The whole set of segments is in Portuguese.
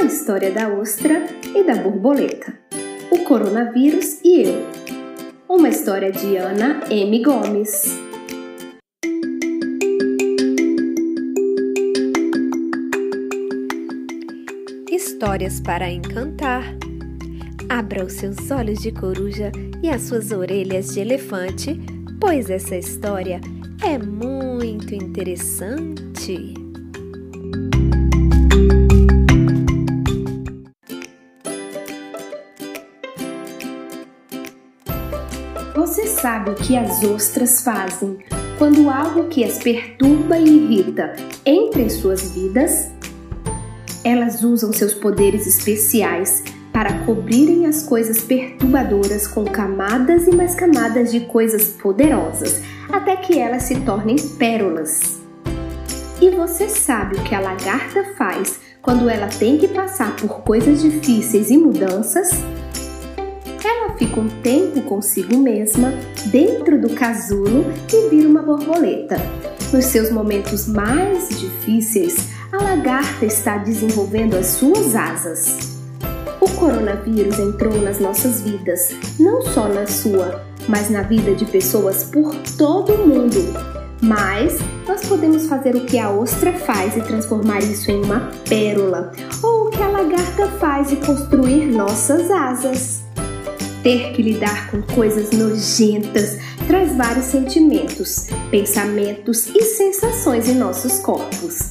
a história da ostra e da borboleta, o coronavírus e eu. Uma história de Ana M. Gomes. Histórias para encantar. Abra os seus olhos de coruja e as suas orelhas de elefante, pois essa história é muito interessante. Sabe o que as ostras fazem quando algo que as perturba e irrita entra em suas vidas? Elas usam seus poderes especiais para cobrirem as coisas perturbadoras com camadas e mais camadas de coisas poderosas, até que elas se tornem pérolas. E você sabe o que a lagarta faz quando ela tem que passar por coisas difíceis e mudanças? Ela fica um tempo consigo mesma, dentro do casulo e vira uma borboleta. Nos seus momentos mais difíceis, a lagarta está desenvolvendo as suas asas. O coronavírus entrou nas nossas vidas, não só na sua, mas na vida de pessoas por todo o mundo. Mas nós podemos fazer o que a ostra faz e transformar isso em uma pérola, ou o que a lagarta faz e construir nossas asas. Ter que lidar com coisas nojentas traz vários sentimentos, pensamentos e sensações em nossos corpos.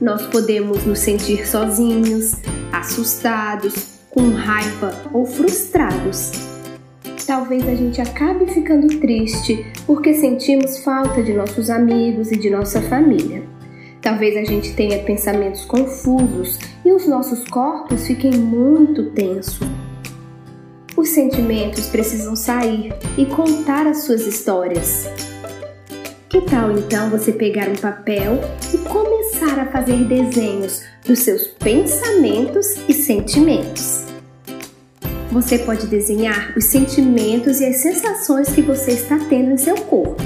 Nós podemos nos sentir sozinhos, assustados, com raiva ou frustrados. Talvez a gente acabe ficando triste porque sentimos falta de nossos amigos e de nossa família. Talvez a gente tenha pensamentos confusos e os nossos corpos fiquem muito tensos. Os sentimentos precisam sair e contar as suas histórias. Que tal então você pegar um papel e começar a fazer desenhos dos seus pensamentos e sentimentos? Você pode desenhar os sentimentos e as sensações que você está tendo em seu corpo.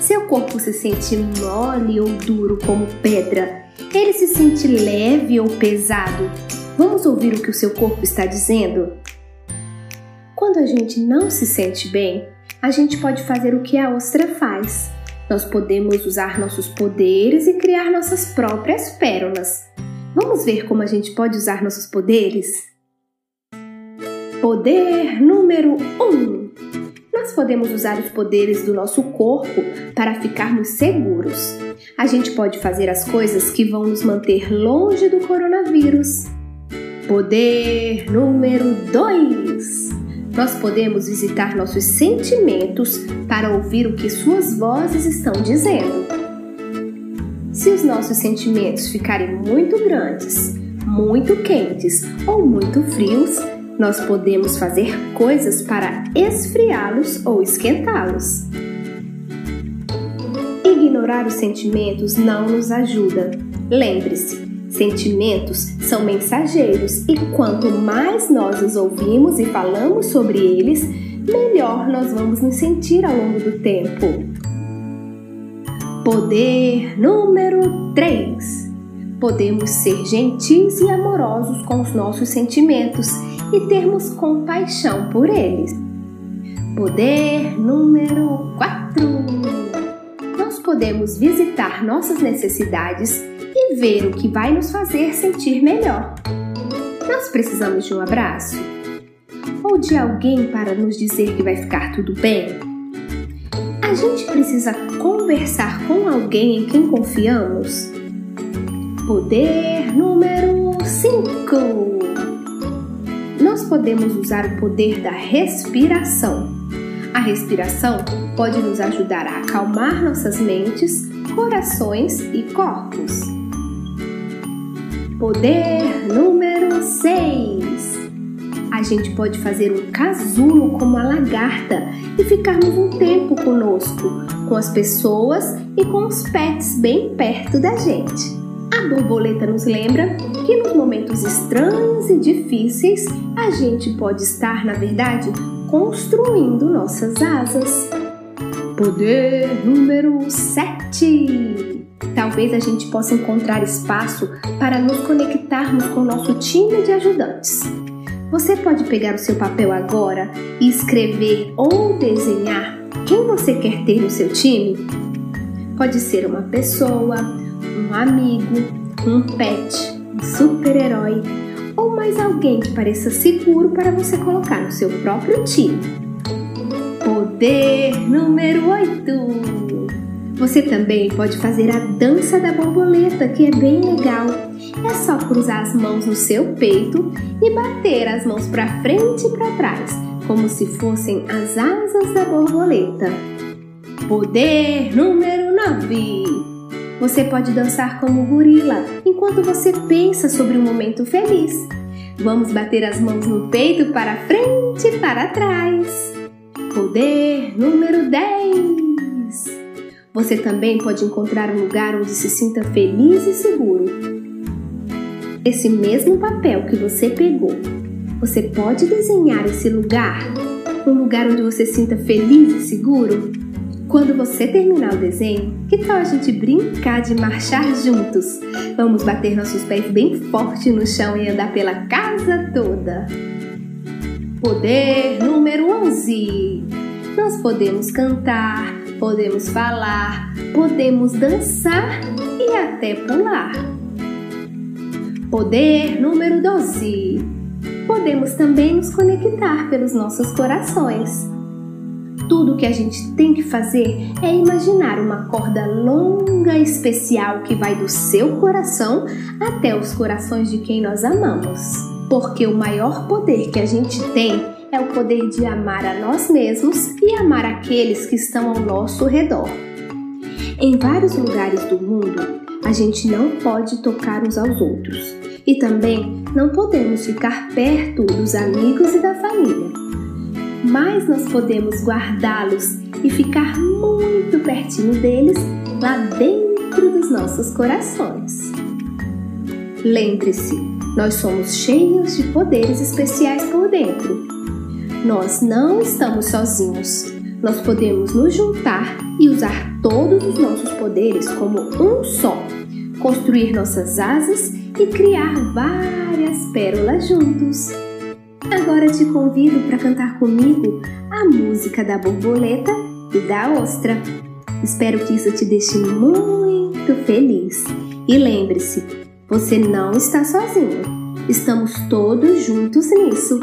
Seu corpo se sente mole ou duro como pedra? Ele se sente leve ou pesado? Vamos ouvir o que o seu corpo está dizendo? Quando a gente não se sente bem, a gente pode fazer o que a ostra faz nós podemos usar nossos poderes e criar nossas próprias pérolas. Vamos ver como a gente pode usar nossos poderes? Poder número 1: um. Nós podemos usar os poderes do nosso corpo para ficarmos seguros. A gente pode fazer as coisas que vão nos manter longe do coronavírus. Poder número 2: nós podemos visitar nossos sentimentos para ouvir o que suas vozes estão dizendo. Se os nossos sentimentos ficarem muito grandes, muito quentes ou muito frios, nós podemos fazer coisas para esfriá-los ou esquentá-los. Ignorar os sentimentos não nos ajuda. Lembre-se, Sentimentos são mensageiros e quanto mais nós os ouvimos e falamos sobre eles, melhor nós vamos nos sentir ao longo do tempo. Poder número 3: Podemos ser gentis e amorosos com os nossos sentimentos e termos compaixão por eles. Poder número 4: Nós podemos visitar nossas necessidades e ver o que vai nos fazer sentir melhor. Nós precisamos de um abraço? Ou de alguém para nos dizer que vai ficar tudo bem? A gente precisa conversar com alguém em quem confiamos? Poder número 5. Nós podemos usar o poder da respiração. A respiração pode nos ajudar a acalmar nossas mentes, corações e corpos. Poder número 6. A gente pode fazer um casulo como a lagarta e ficarmos um tempo conosco, com as pessoas e com os pets bem perto da gente. A borboleta nos lembra que nos momentos estranhos e difíceis a gente pode estar, na verdade, construindo nossas asas. Poder número 7. Talvez a gente possa encontrar espaço para nos conectarmos com o nosso time de ajudantes. Você pode pegar o seu papel agora e escrever ou desenhar quem você quer ter no seu time? Pode ser uma pessoa, um amigo, um pet, um super-herói ou mais alguém que pareça seguro para você colocar no seu próprio time. Poder número 8. Você também pode fazer a dança da borboleta, que é bem legal. É só cruzar as mãos no seu peito e bater as mãos para frente e para trás, como se fossem as asas da borboleta. Poder número 9. Você pode dançar como gorila enquanto você pensa sobre um momento feliz. Vamos bater as mãos no peito para frente e para trás. Poder número 10. Você também pode encontrar um lugar onde se sinta feliz e seguro. Esse mesmo papel que você pegou, você pode desenhar esse lugar? Um lugar onde você sinta feliz e seguro? Quando você terminar o desenho, que tal a gente brincar de marchar juntos? Vamos bater nossos pés bem forte no chão e andar pela casa toda. Poder número 11. Nós podemos cantar, podemos falar, podemos dançar e até pular. Poder número 12. Podemos também nos conectar pelos nossos corações. Tudo que a gente tem que fazer é imaginar uma corda longa especial que vai do seu coração até os corações de quem nós amamos. Porque o maior poder que a gente tem é o poder de amar a nós mesmos e amar aqueles que estão ao nosso redor. Em vários lugares do mundo, a gente não pode tocar uns aos outros e também não podemos ficar perto dos amigos e da família mais nós podemos guardá-los e ficar muito pertinho deles lá dentro dos nossos corações. Lembre-se, nós somos cheios de poderes especiais por dentro. Nós não estamos sozinhos. Nós podemos nos juntar e usar todos os nossos poderes como um só, construir nossas asas e criar várias pérolas juntos. Agora te convido para cantar comigo a música da borboleta e da ostra. Espero que isso te deixe muito feliz. E lembre-se, você não está sozinho. Estamos todos juntos nisso.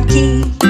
Tristinho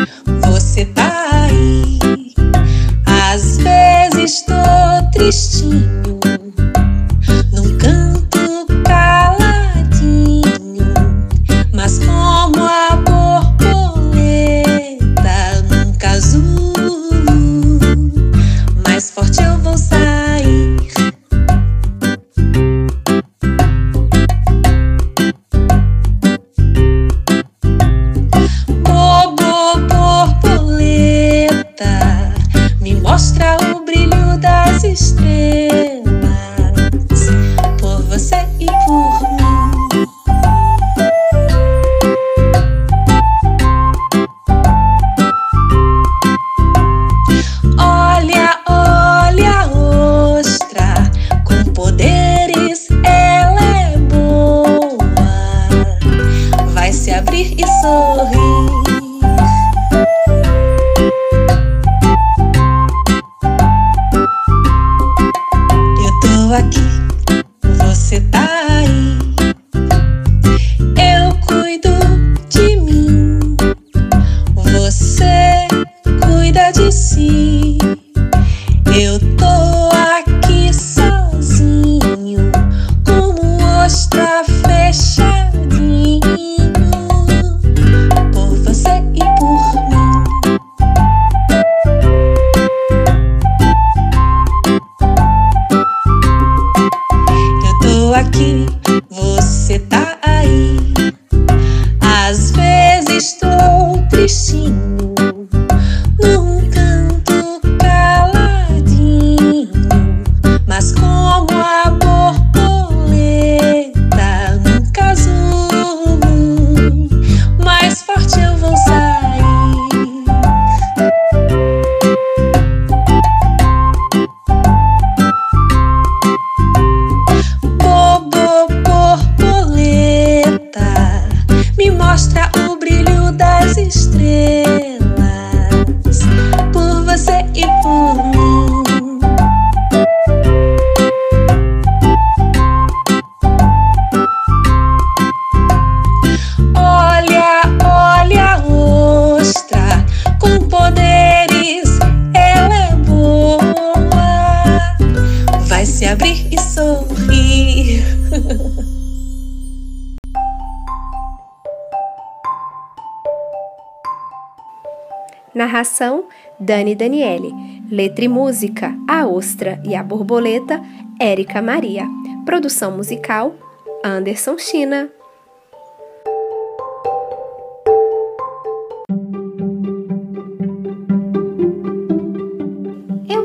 Narração: Dani Daniele. Letra e música: A Ostra e a Borboleta, Érica Maria. Produção musical: Anderson China.